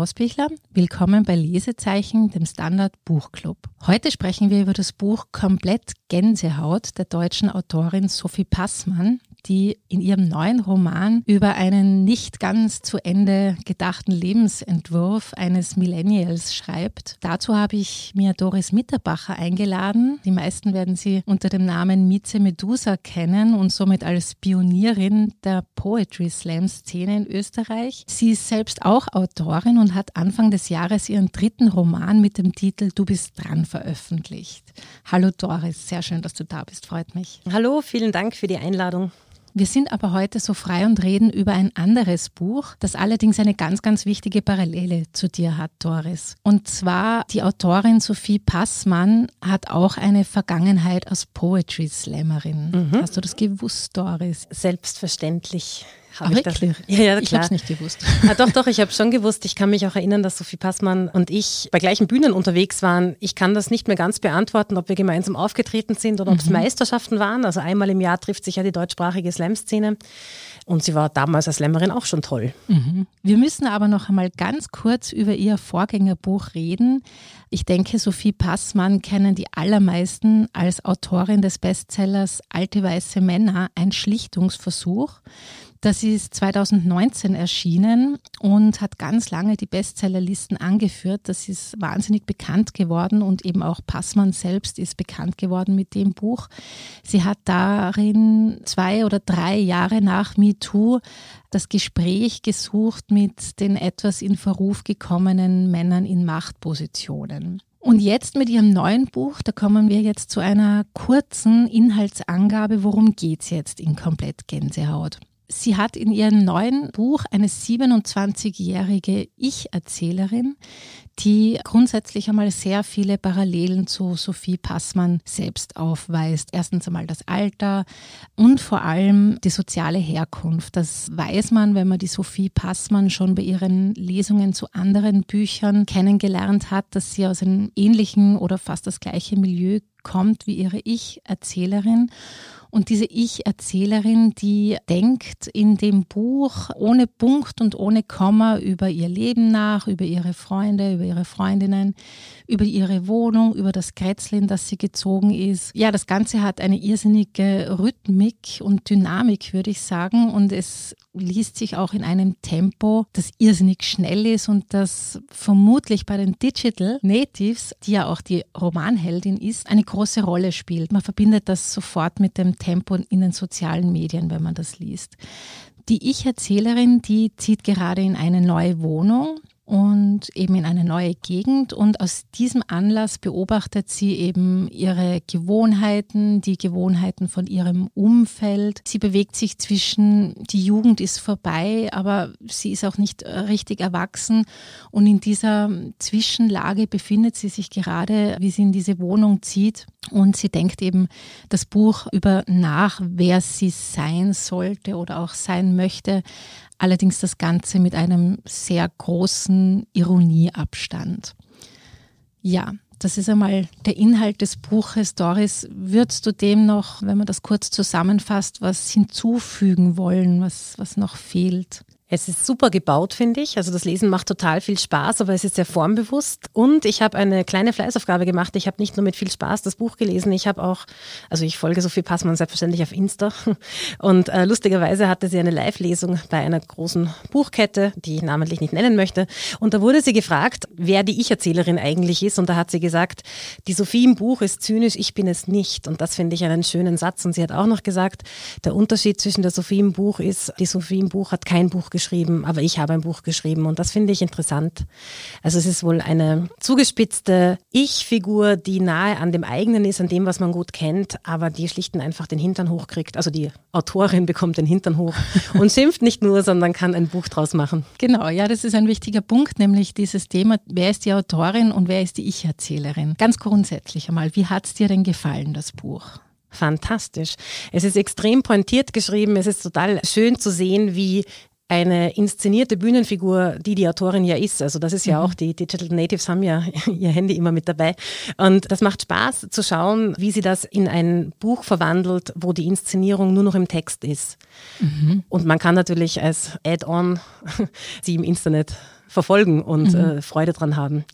Hausbichler. Willkommen bei Lesezeichen, dem Standard Buchclub. Heute sprechen wir über das Buch Komplett Gänsehaut der deutschen Autorin Sophie Passmann, die in ihrem neuen Roman über einen nicht ganz zu Ende gedachten Lebensentwurf eines Millennials schreibt. Dazu habe ich mir Doris Mitterbacher eingeladen. Die meisten werden sie unter dem Namen Mieze Medusa kennen und somit als Pionierin der Poetry Slam Szene in Österreich. Sie ist selbst auch Autorin und hat Anfang des Jahres ihren dritten Roman mit dem Titel Du bist dran veröffentlicht. Hallo Doris, sehr schön, dass du da bist, freut mich. Hallo, vielen Dank für die Einladung. Wir sind aber heute so frei und reden über ein anderes Buch, das allerdings eine ganz, ganz wichtige Parallele zu dir hat, Doris. Und zwar die Autorin Sophie Passmann hat auch eine Vergangenheit als Poetry Slammerin. Mhm. Hast du das gewusst, Doris? Selbstverständlich. Hab ich wirklich? Das? Ja, ja, klar. Ich habe es nicht gewusst. Ja, doch, doch, ich habe schon gewusst. Ich kann mich auch erinnern, dass Sophie Passmann und ich bei gleichen Bühnen unterwegs waren. Ich kann das nicht mehr ganz beantworten, ob wir gemeinsam aufgetreten sind oder mhm. ob es. Meisterschaften waren. Also einmal im Jahr trifft sich ja die deutschsprachige Slam-Szene. Und sie war damals als Slammerin auch schon toll. Mhm. Wir müssen aber noch einmal ganz kurz über ihr Vorgängerbuch reden. Ich denke, Sophie Passmann kennen die allermeisten als Autorin des Bestsellers Alte weiße Männer, ein Schlichtungsversuch. Das ist 2019 erschienen und hat ganz lange die Bestsellerlisten angeführt. Das ist wahnsinnig bekannt geworden und eben auch Passmann selbst ist bekannt geworden mit dem Buch. Sie hat darin zwei oder drei Jahre nach MeToo das Gespräch gesucht mit den etwas in Verruf gekommenen Männern in Machtpositionen. Und jetzt mit ihrem neuen Buch, da kommen wir jetzt zu einer kurzen Inhaltsangabe, worum geht es jetzt in Komplett Gänsehaut. Sie hat in ihrem neuen Buch eine 27-jährige Ich-Erzählerin, die grundsätzlich einmal sehr viele Parallelen zu Sophie Passmann selbst aufweist. Erstens einmal das Alter und vor allem die soziale Herkunft. Das weiß man, wenn man die Sophie Passmann schon bei ihren Lesungen zu anderen Büchern kennengelernt hat, dass sie aus einem ähnlichen oder fast das gleiche Milieu kommt wie ihre Ich-Erzählerin. Und diese Ich-Erzählerin, die denkt in dem Buch ohne Punkt und ohne Komma über ihr Leben nach, über ihre Freunde, über ihre Freundinnen, über ihre Wohnung, über das Kretzlin, das sie gezogen ist. Ja, das Ganze hat eine irrsinnige Rhythmik und Dynamik, würde ich sagen. Und es liest sich auch in einem Tempo, das irrsinnig schnell ist und das vermutlich bei den Digital Natives, die ja auch die Romanheldin ist, eine große Rolle spielt. Man verbindet das sofort mit dem Tempo in den sozialen Medien, wenn man das liest. Die Ich-Erzählerin, die zieht gerade in eine neue Wohnung und eben in eine neue Gegend. Und aus diesem Anlass beobachtet sie eben ihre Gewohnheiten, die Gewohnheiten von ihrem Umfeld. Sie bewegt sich zwischen, die Jugend ist vorbei, aber sie ist auch nicht richtig erwachsen. Und in dieser Zwischenlage befindet sie sich gerade, wie sie in diese Wohnung zieht. Und sie denkt eben das Buch über nach, wer sie sein sollte oder auch sein möchte allerdings das Ganze mit einem sehr großen Ironieabstand. Ja, das ist einmal der Inhalt des Buches. Doris, würdest du dem noch, wenn man das kurz zusammenfasst, was hinzufügen wollen, was, was noch fehlt? Es ist super gebaut, finde ich. Also das Lesen macht total viel Spaß, aber es ist sehr formbewusst. Und ich habe eine kleine Fleißaufgabe gemacht. Ich habe nicht nur mit viel Spaß das Buch gelesen, ich habe auch, also ich folge Sophie Passmann selbstverständlich auf Insta. Und äh, lustigerweise hatte sie eine Live-Lesung bei einer großen Buchkette, die ich namentlich nicht nennen möchte. Und da wurde sie gefragt, wer die Ich-Erzählerin eigentlich ist. Und da hat sie gesagt, die Sophie im Buch ist zynisch, ich bin es nicht. Und das finde ich einen schönen Satz. Und sie hat auch noch gesagt, der Unterschied zwischen der Sophie im Buch ist, die Sophie im Buch hat kein Buch geschrieben geschrieben, aber ich habe ein Buch geschrieben und das finde ich interessant. Also es ist wohl eine zugespitzte Ich-Figur, die nahe an dem eigenen ist, an dem, was man gut kennt, aber die schlichten einfach den Hintern hochkriegt. Also die Autorin bekommt den Hintern hoch und schimpft nicht nur, sondern kann ein Buch draus machen. Genau, ja, das ist ein wichtiger Punkt, nämlich dieses Thema, wer ist die Autorin und wer ist die Ich-Erzählerin? Ganz grundsätzlich einmal, wie hat es dir denn gefallen, das Buch? Fantastisch. Es ist extrem pointiert geschrieben. Es ist total schön zu sehen, wie eine inszenierte Bühnenfigur, die die Autorin ja ist. Also das ist ja mhm. auch, die Digital Natives haben ja ihr Handy immer mit dabei. Und das macht Spaß zu schauen, wie sie das in ein Buch verwandelt, wo die Inszenierung nur noch im Text ist. Mhm. Und man kann natürlich als Add-on sie im Internet verfolgen und mhm. äh, Freude dran haben.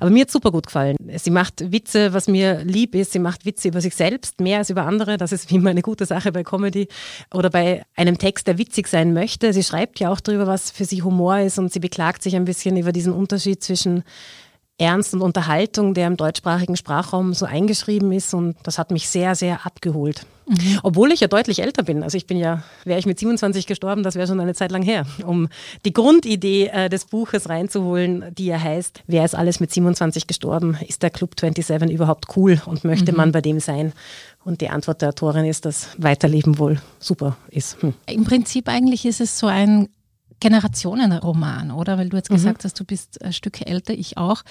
Aber mir hat super gut gefallen. Sie macht Witze, was mir lieb ist. Sie macht Witze über sich selbst, mehr als über andere. Das ist wie immer eine gute Sache bei Comedy oder bei einem Text, der witzig sein möchte. Sie schreibt ja auch darüber, was für sie Humor ist und sie beklagt sich ein bisschen über diesen Unterschied zwischen Ernst und Unterhaltung, der im deutschsprachigen Sprachraum so eingeschrieben ist. Und das hat mich sehr, sehr abgeholt. Mhm. Obwohl ich ja deutlich älter bin. Also ich bin ja, wäre ich mit 27 gestorben, das wäre schon eine Zeit lang her, um die Grundidee äh, des Buches reinzuholen, die ja heißt, wer ist alles mit 27 gestorben? Ist der Club 27 überhaupt cool und möchte mhm. man bei dem sein? Und die Antwort der Autorin ist, dass Weiterleben wohl super ist. Hm. Im Prinzip eigentlich ist es so ein Generationenroman, oder? Weil du jetzt mhm. gesagt hast, du bist ein Stück älter, ich auch.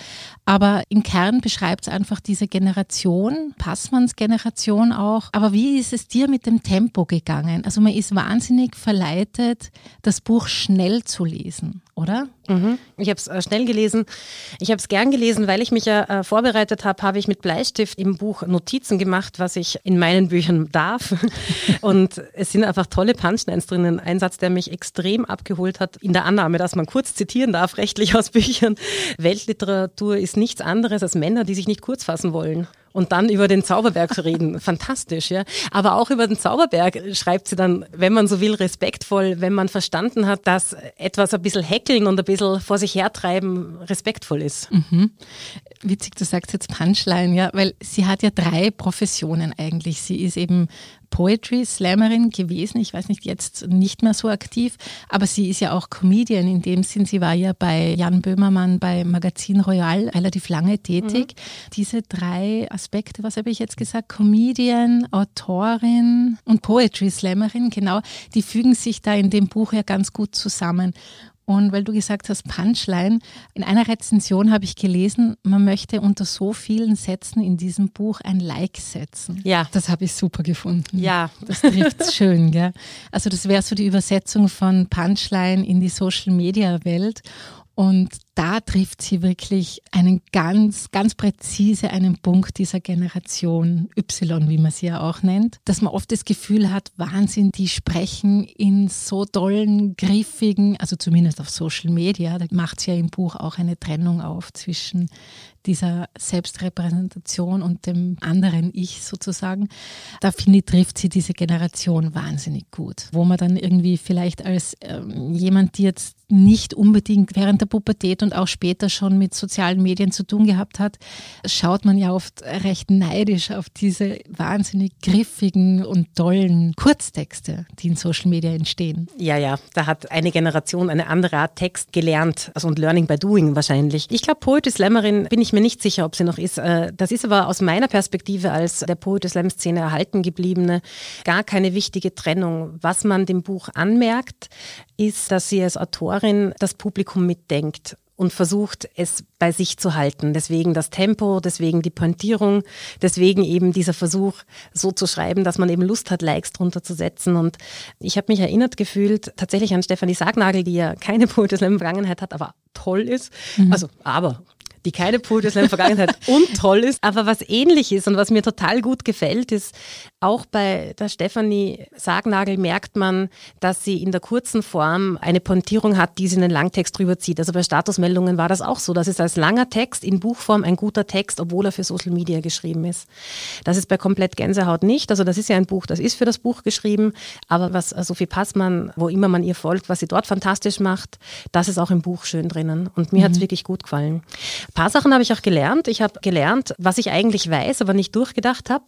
Aber im Kern beschreibt es einfach diese Generation, Passmanns Generation auch. Aber wie ist es dir mit dem Tempo gegangen? Also man ist wahnsinnig verleitet, das Buch schnell zu lesen, oder? Mhm. Ich habe es äh, schnell gelesen. Ich habe es gern gelesen, weil ich mich ja äh, vorbereitet habe, habe ich mit Bleistift im Buch Notizen gemacht, was ich in meinen Büchern darf. Und es sind einfach tolle Punchlines drinnen. Ein Satz, der mich extrem abgeholt hat, in der Annahme, dass man kurz zitieren darf, rechtlich aus Büchern. Weltliteratur ist nichts anderes als Männer, die sich nicht kurz fassen wollen und dann über den Zauberberg zu reden. Fantastisch, ja. Aber auch über den Zauberberg schreibt sie dann, wenn man so will, respektvoll, wenn man verstanden hat, dass etwas ein bisschen heckeln und ein bisschen vor sich hertreiben respektvoll ist. Mhm. Witzig, du sagst jetzt Punchline, ja, weil sie hat ja drei Professionen eigentlich. Sie ist eben Poetry Slammerin gewesen. Ich weiß nicht, jetzt nicht mehr so aktiv, aber sie ist ja auch Comedian in dem Sinn. Sie war ja bei Jan Böhmermann bei Magazin Royal relativ lange tätig. Mhm. Diese drei Aspekte, was habe ich jetzt gesagt? Comedian, Autorin und Poetry Slammerin, genau, die fügen sich da in dem Buch ja ganz gut zusammen. Und weil du gesagt hast, Punchline, in einer Rezension habe ich gelesen, man möchte unter so vielen Sätzen in diesem Buch ein Like setzen. Ja. Das habe ich super gefunden. Ja. Das trifft schön, gell? Also das wäre so die Übersetzung von Punchline in die Social Media Welt. Und da trifft sie wirklich einen ganz, ganz präzise einen Punkt dieser Generation Y, wie man sie ja auch nennt, dass man oft das Gefühl hat, Wahnsinn, die sprechen in so tollen, griffigen, also zumindest auf Social Media, da macht sie ja im Buch auch eine Trennung auf zwischen dieser Selbstrepräsentation und dem anderen Ich sozusagen. Da finde ich, trifft sie diese Generation wahnsinnig gut, wo man dann irgendwie vielleicht als ähm, jemand, die jetzt nicht unbedingt während der Pubertät und auch später schon mit sozialen Medien zu tun gehabt hat, schaut man ja oft recht neidisch auf diese wahnsinnig griffigen und tollen Kurztexte, die in Social Media entstehen. Ja, ja, da hat eine Generation eine andere Art Text gelernt, also und Learning by Doing wahrscheinlich. Ich glaube, Poetry Slammerin bin ich mir nicht sicher, ob sie noch ist. Äh, das ist aber aus meiner Perspektive als der Poetry Slam Szene erhalten gebliebene gar keine wichtige Trennung. Was man dem Buch anmerkt, ist, dass sie als Autorin das Publikum mitdenkt und versucht, es bei sich zu halten. Deswegen das Tempo, deswegen die Pointierung, deswegen eben dieser Versuch, so zu schreiben, dass man eben Lust hat, Likes drunter zu setzen. Und ich habe mich erinnert gefühlt tatsächlich an Stefanie Sargnagel, die ja keine Poetry Slam Vergangenheit hat, aber toll ist. Mhm. Also, aber die keine Poetry Slam Vergangenheit und toll ist. Aber was ähnlich ist und was mir total gut gefällt, ist, auch bei der Stefanie Sargnagel merkt man, dass sie in der kurzen Form eine Pointierung hat, die sie in den Langtext drüber zieht. Also bei Statusmeldungen war das auch so. Das ist als langer Text in Buchform ein guter Text, obwohl er für Social Media geschrieben ist. Das ist bei Komplett Gänsehaut nicht. Also das ist ja ein Buch, das ist für das Buch geschrieben. Aber was Sophie Passmann, wo immer man ihr folgt, was sie dort fantastisch macht, das ist auch im Buch schön drinnen. Und mir mhm. hat es wirklich gut gefallen. Ein paar Sachen habe ich auch gelernt. Ich habe gelernt, was ich eigentlich weiß, aber nicht durchgedacht habe.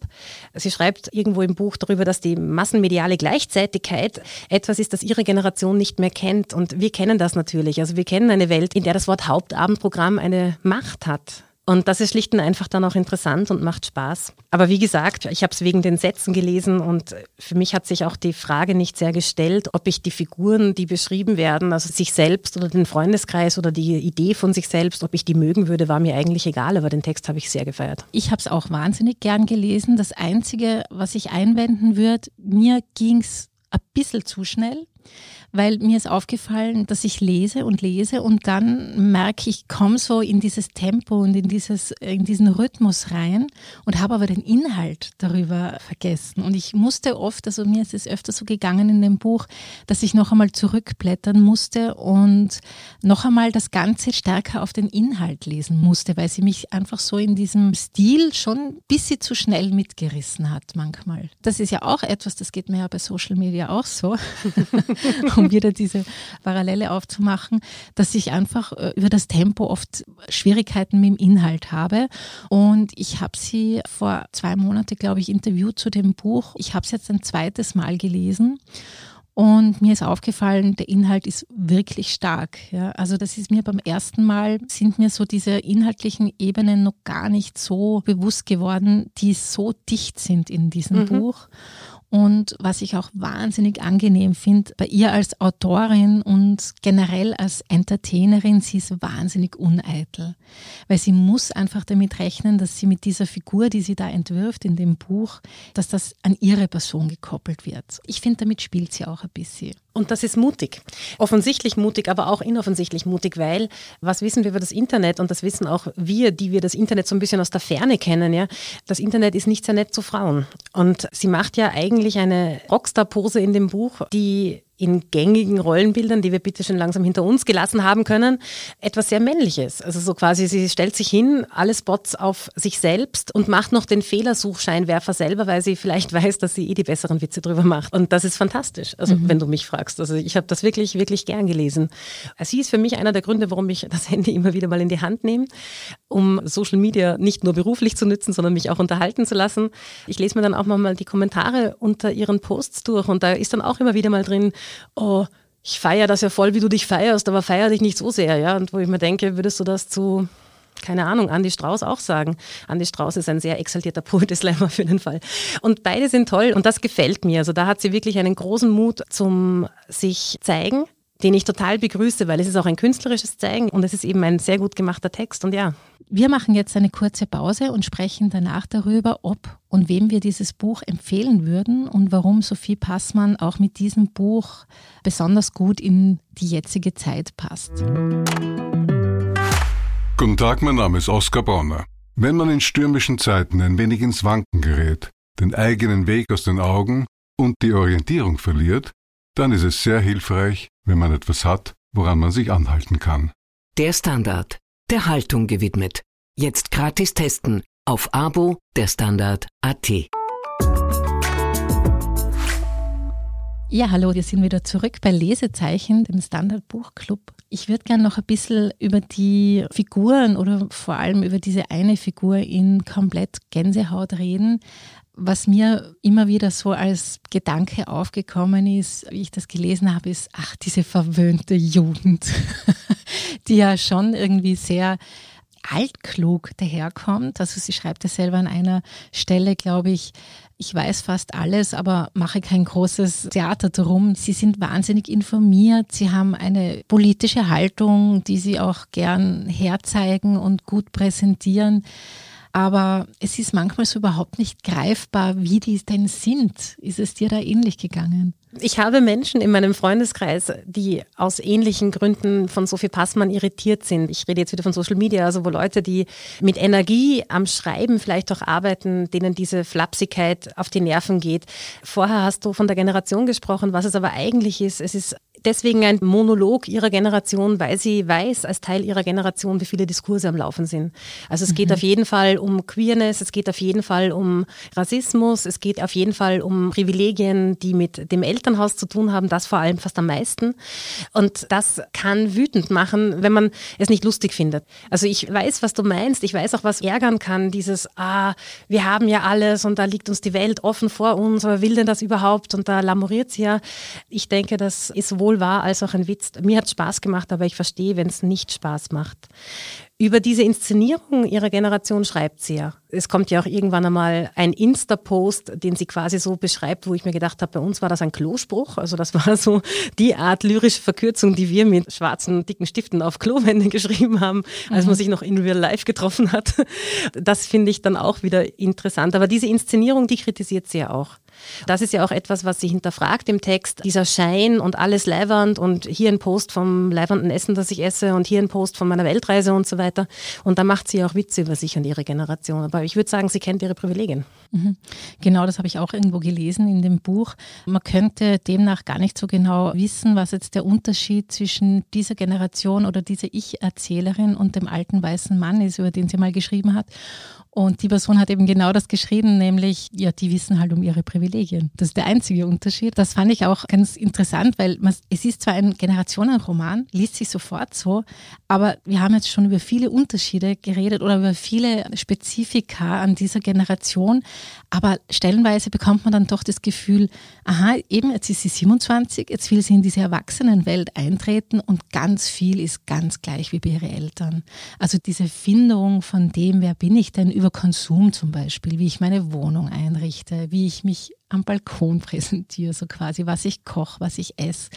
Sie schreibt irgendwo im Buch darüber, dass die massenmediale Gleichzeitigkeit etwas ist, das ihre Generation nicht mehr kennt. Und wir kennen das natürlich. Also wir kennen eine Welt, in der das Wort Hauptabendprogramm eine Macht hat. Und das ist schlicht und einfach dann auch interessant und macht Spaß. Aber wie gesagt, ich habe es wegen den Sätzen gelesen und für mich hat sich auch die Frage nicht sehr gestellt, ob ich die Figuren, die beschrieben werden, also sich selbst oder den Freundeskreis oder die Idee von sich selbst, ob ich die mögen würde, war mir eigentlich egal, aber den Text habe ich sehr gefeiert. Ich habe es auch wahnsinnig gern gelesen. Das Einzige, was ich einwenden würde, mir ging es ein bisschen zu schnell weil mir ist aufgefallen, dass ich lese und lese und dann merke ich, komme so in dieses Tempo und in, dieses, in diesen Rhythmus rein und habe aber den Inhalt darüber vergessen. Und ich musste oft, also mir ist es öfter so gegangen in dem Buch, dass ich noch einmal zurückblättern musste und noch einmal das Ganze stärker auf den Inhalt lesen musste, weil sie mich einfach so in diesem Stil schon ein bisschen zu schnell mitgerissen hat manchmal. Das ist ja auch etwas, das geht mir ja bei Social Media auch so. um wieder diese Parallele aufzumachen, dass ich einfach äh, über das Tempo oft Schwierigkeiten mit dem Inhalt habe. Und ich habe sie vor zwei Monaten, glaube ich, interviewt zu dem Buch. Ich habe es jetzt ein zweites Mal gelesen. Und mir ist aufgefallen, der Inhalt ist wirklich stark. Ja. Also das ist mir beim ersten Mal, sind mir so diese inhaltlichen Ebenen noch gar nicht so bewusst geworden, die so dicht sind in diesem mhm. Buch. Und was ich auch wahnsinnig angenehm finde, bei ihr als Autorin und generell als Entertainerin, sie ist wahnsinnig uneitel. Weil sie muss einfach damit rechnen, dass sie mit dieser Figur, die sie da entwirft in dem Buch, dass das an ihre Person gekoppelt wird. Ich finde, damit spielt sie auch ein bisschen. Und das ist mutig. Offensichtlich mutig, aber auch inoffensichtlich mutig, weil was wissen wir über das Internet und das wissen auch wir, die wir das Internet so ein bisschen aus der Ferne kennen, ja. Das Internet ist nicht sehr nett zu Frauen. Und sie macht ja eigentlich eine Rockstar-Pose in dem Buch, die in gängigen Rollenbildern, die wir bitte schon langsam hinter uns gelassen haben können, etwas sehr Männliches. Also so quasi, sie stellt sich hin, alle Spots auf sich selbst und macht noch den Fehlersuchscheinwerfer selber, weil sie vielleicht weiß, dass sie eh die besseren Witze drüber macht. Und das ist fantastisch, also mhm. wenn du mich fragst. Also ich habe das wirklich, wirklich gern gelesen. Sie ist für mich einer der Gründe, warum ich das Handy immer wieder mal in die Hand nehme, um Social Media nicht nur beruflich zu nützen, sondern mich auch unterhalten zu lassen. Ich lese mir dann auch mal die Kommentare unter ihren Posts durch und da ist dann auch immer wieder mal drin, oh, ich feiere das ja voll, wie du dich feierst, aber feiere dich nicht so sehr, ja. Und wo ich mir denke, würdest du das zu, keine Ahnung, Andy Strauß auch sagen. Andy Strauß ist ein sehr exaltierter Poetry-Slammer für den Fall. Und beide sind toll und das gefällt mir. Also da hat sie wirklich einen großen Mut zum sich zeigen, den ich total begrüße, weil es ist auch ein künstlerisches Zeigen und es ist eben ein sehr gut gemachter Text und ja. Wir machen jetzt eine kurze Pause und sprechen danach darüber, ob und wem wir dieses Buch empfehlen würden und warum Sophie Passmann auch mit diesem Buch besonders gut in die jetzige Zeit passt. Guten Tag, mein Name ist Oskar Bonner. Wenn man in stürmischen Zeiten ein wenig ins Wanken gerät, den eigenen Weg aus den Augen und die Orientierung verliert, dann ist es sehr hilfreich, wenn man etwas hat, woran man sich anhalten kann. Der Standard, der Haltung gewidmet. Jetzt gratis testen auf Abo der Standard.at. Ja, hallo, wir sind wieder zurück bei Lesezeichen, dem Standard Buchclub. Ich würde gerne noch ein bisschen über die Figuren oder vor allem über diese eine Figur in komplett Gänsehaut reden was mir immer wieder so als Gedanke aufgekommen ist, wie ich das gelesen habe, ist, ach, diese verwöhnte Jugend, die ja schon irgendwie sehr altklug daherkommt. Also sie schreibt ja selber an einer Stelle, glaube ich, ich weiß fast alles, aber mache kein großes Theater drum. Sie sind wahnsinnig informiert, sie haben eine politische Haltung, die sie auch gern herzeigen und gut präsentieren aber es ist manchmal so überhaupt nicht greifbar, wie die denn sind. Ist es dir da ähnlich gegangen? Ich habe Menschen in meinem Freundeskreis, die aus ähnlichen Gründen von Sophie Passmann irritiert sind. Ich rede jetzt wieder von Social Media, also wo Leute, die mit Energie am Schreiben vielleicht auch arbeiten, denen diese Flapsigkeit auf die Nerven geht. Vorher hast du von der Generation gesprochen, was es aber eigentlich ist. Es ist deswegen ein Monolog ihrer Generation, weil sie weiß als Teil ihrer Generation, wie viele Diskurse am Laufen sind. Also es mhm. geht auf jeden Fall um Queerness, es geht auf jeden Fall um Rassismus, es geht auf jeden Fall um Privilegien, die mit dem Elternhaus zu tun haben, das vor allem fast am meisten. Und das kann wütend machen, wenn man es nicht lustig findet. Also ich weiß, was du meinst, ich weiß auch, was ärgern kann, dieses, ah, wir haben ja alles und da liegt uns die Welt offen vor uns, aber will denn das überhaupt? Und da lamoriert sie ja. Ich denke, das ist wohl sowohl wahr als auch ein Witz. Mir hat es Spaß gemacht, aber ich verstehe, wenn es nicht Spaß macht. Über diese Inszenierung ihrer Generation schreibt sie ja. Es kommt ja auch irgendwann einmal ein Insta-Post, den sie quasi so beschreibt, wo ich mir gedacht habe, bei uns war das ein Klospruch. Also das war so die Art lyrische Verkürzung, die wir mit schwarzen, dicken Stiften auf Klowände geschrieben haben, als mhm. man sich noch in Real Life getroffen hat. Das finde ich dann auch wieder interessant. Aber diese Inszenierung, die kritisiert sie ja auch. Das ist ja auch etwas, was sie hinterfragt im Text. Dieser Schein und alles leibernd und hier ein Post vom leibernden Essen, das ich esse und hier ein Post von meiner Weltreise und so weiter. Und da macht sie auch Witze über sich und ihre Generation. Aber ich würde sagen, sie kennt ihre Privilegien. Mhm. Genau, das habe ich auch irgendwo gelesen in dem Buch. Man könnte demnach gar nicht so genau wissen, was jetzt der Unterschied zwischen dieser Generation oder dieser Ich-Erzählerin und dem alten weißen Mann ist, über den sie mal geschrieben hat. Und die Person hat eben genau das geschrieben, nämlich, ja, die wissen halt um ihre Privilegien. Das ist der einzige Unterschied. Das fand ich auch ganz interessant, weil man, es ist zwar ein Generationenroman, liest sich sofort so, aber wir haben jetzt schon über viele Unterschiede geredet oder über viele Spezifika an dieser Generation. Aber stellenweise bekommt man dann doch das Gefühl, aha, eben jetzt ist sie 27, jetzt will sie in diese Erwachsenenwelt eintreten und ganz viel ist ganz gleich wie bei ihren Eltern. Also diese Findung von dem, wer bin ich denn über Konsum zum Beispiel, wie ich meine Wohnung einrichte, wie ich mich am Balkon präsentiere, so quasi, was ich koche, was ich esse.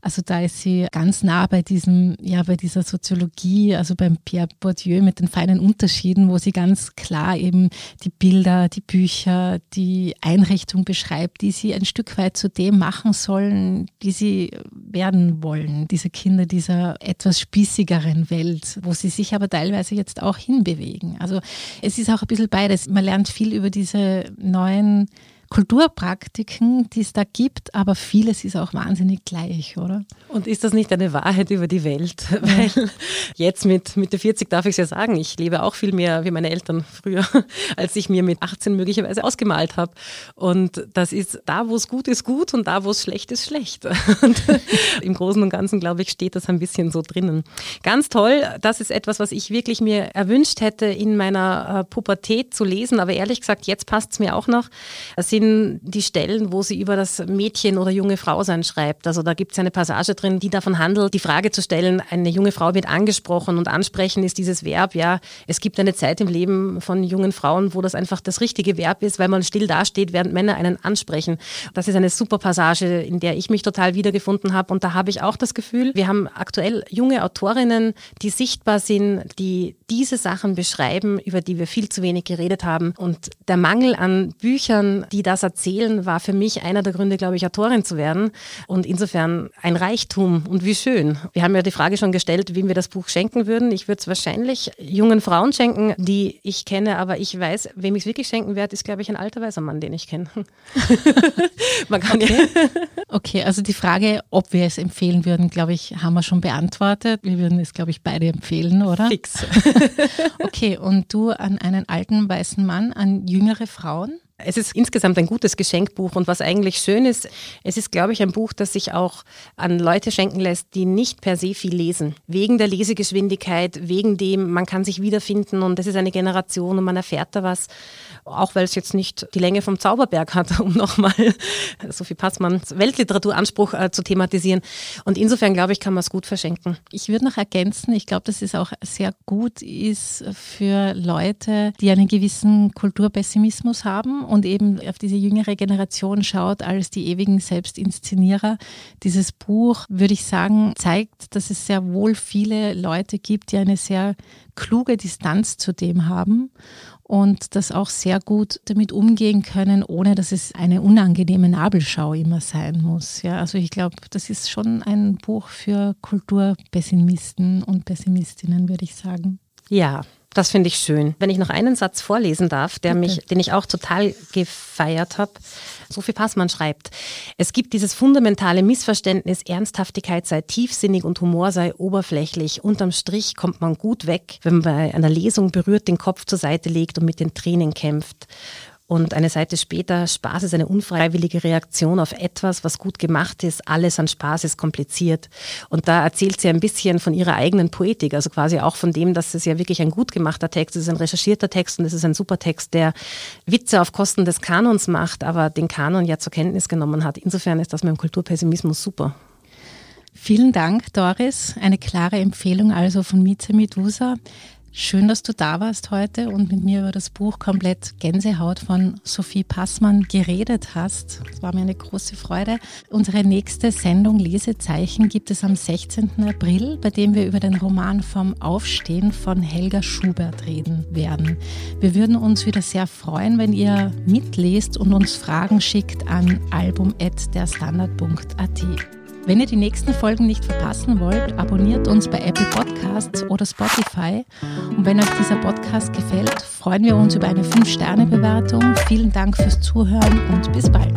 Also da ist sie ganz nah bei diesem, ja, bei dieser Soziologie, also beim Pierre Bourdieu mit den feinen Unterschieden, wo sie ganz klar eben die Bilder, die Bücher, die Einrichtung beschreibt, die sie ein Stück weit zu dem machen sollen, die sie werden wollen, diese Kinder dieser etwas spießigeren Welt, wo sie sich aber teilweise jetzt auch hinbewegen. Also es ist auch ein bisschen beides. Man lernt viel über diese neuen Kulturpraktiken, die es da gibt, aber vieles ist auch wahnsinnig gleich, oder? Und ist das nicht eine Wahrheit über die Welt? Weil jetzt mit Mitte 40 darf ich es ja sagen, ich lebe auch viel mehr wie meine Eltern früher, als ich mir mit 18 möglicherweise ausgemalt habe. Und das ist da, wo es gut ist, gut und da, wo es schlecht ist, schlecht. Und im Großen und Ganzen, glaube ich, steht das ein bisschen so drinnen. Ganz toll, das ist etwas, was ich wirklich mir erwünscht hätte, in meiner äh, Pubertät zu lesen, aber ehrlich gesagt, jetzt passt es mir auch noch. Es sind sind die Stellen, wo sie über das Mädchen oder junge Frau sein schreibt. Also da gibt es eine Passage drin, die davon handelt, die Frage zu stellen, eine junge Frau wird angesprochen und ansprechen ist dieses Verb, ja, es gibt eine Zeit im Leben von jungen Frauen, wo das einfach das richtige Verb ist, weil man still dasteht, während Männer einen ansprechen. Das ist eine super Passage, in der ich mich total wiedergefunden habe und da habe ich auch das Gefühl, wir haben aktuell junge Autorinnen, die sichtbar sind, die diese Sachen beschreiben, über die wir viel zu wenig geredet haben und der Mangel an Büchern, die das erzählen, war für mich einer der Gründe, glaube ich, Autorin zu werden. Und insofern ein Reichtum und wie schön. Wir haben ja die Frage schon gestellt, wem wir das Buch schenken würden. Ich würde es wahrscheinlich jungen Frauen schenken, die ich kenne, aber ich weiß, wem ich es wirklich schenken werde, ist, glaube ich, ein alter weißer Mann, den ich kenne. Man kann okay. ja. okay, also die Frage, ob wir es empfehlen würden, glaube ich, haben wir schon beantwortet. Wir würden es, glaube ich, beide empfehlen, oder? Fix. okay, und du an einen alten weißen Mann, an jüngere Frauen? Es ist insgesamt ein gutes Geschenkbuch und was eigentlich schön ist, es ist, glaube ich, ein Buch, das sich auch an Leute schenken lässt, die nicht per se viel lesen. Wegen der Lesegeschwindigkeit, wegen dem, man kann sich wiederfinden und es ist eine Generation und man erfährt da was, auch weil es jetzt nicht die Länge vom Zauberberg hat, um nochmal Sophie Passmanns Weltliteraturanspruch äh, zu thematisieren. Und insofern, glaube ich, kann man es gut verschenken. Ich würde noch ergänzen, ich glaube, dass es auch sehr gut ist für Leute, die einen gewissen Kulturpessimismus haben und eben auf diese jüngere Generation schaut als die ewigen Selbstinszenierer. Dieses Buch, würde ich sagen, zeigt, dass es sehr wohl viele Leute gibt, die eine sehr kluge Distanz zu dem haben und das auch sehr gut damit umgehen können, ohne dass es eine unangenehme Nabelschau immer sein muss. Ja, also ich glaube, das ist schon ein Buch für Kulturpessimisten und Pessimistinnen, würde ich sagen. Ja, das finde ich schön. Wenn ich noch einen Satz vorlesen darf, der mich, den ich auch total gefeiert habe. Sophie Passmann schreibt, es gibt dieses fundamentale Missverständnis, Ernsthaftigkeit sei tiefsinnig und Humor sei oberflächlich. Unterm Strich kommt man gut weg, wenn man bei einer Lesung berührt den Kopf zur Seite legt und mit den Tränen kämpft. Und eine Seite später, Spaß ist eine unfreiwillige Reaktion auf etwas, was gut gemacht ist. Alles an Spaß ist kompliziert. Und da erzählt sie ein bisschen von ihrer eigenen Poetik, also quasi auch von dem, dass es ja wirklich ein gut gemachter Text ist, ein recherchierter Text und es ist ein super Text, der Witze auf Kosten des Kanons macht, aber den Kanon ja zur Kenntnis genommen hat. Insofern ist das mit dem Kulturpessimismus super. Vielen Dank, Doris. Eine klare Empfehlung also von Mieze Medusa. Schön, dass du da warst heute und mit mir über das Buch Komplett Gänsehaut von Sophie Passmann geredet hast. Es war mir eine große Freude. Unsere nächste Sendung Lesezeichen gibt es am 16. April, bei dem wir über den Roman Vom Aufstehen von Helga Schubert reden werden. Wir würden uns wieder sehr freuen, wenn ihr mitlest und uns Fragen schickt an album.derstandard.at. Wenn ihr die nächsten Folgen nicht verpassen wollt, abonniert uns bei Apple Podcasts oder Spotify. Und wenn euch dieser Podcast gefällt, freuen wir uns über eine 5-Sterne-Bewertung. Vielen Dank fürs Zuhören und bis bald.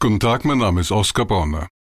Guten Tag, mein Name ist Oskar Bonner.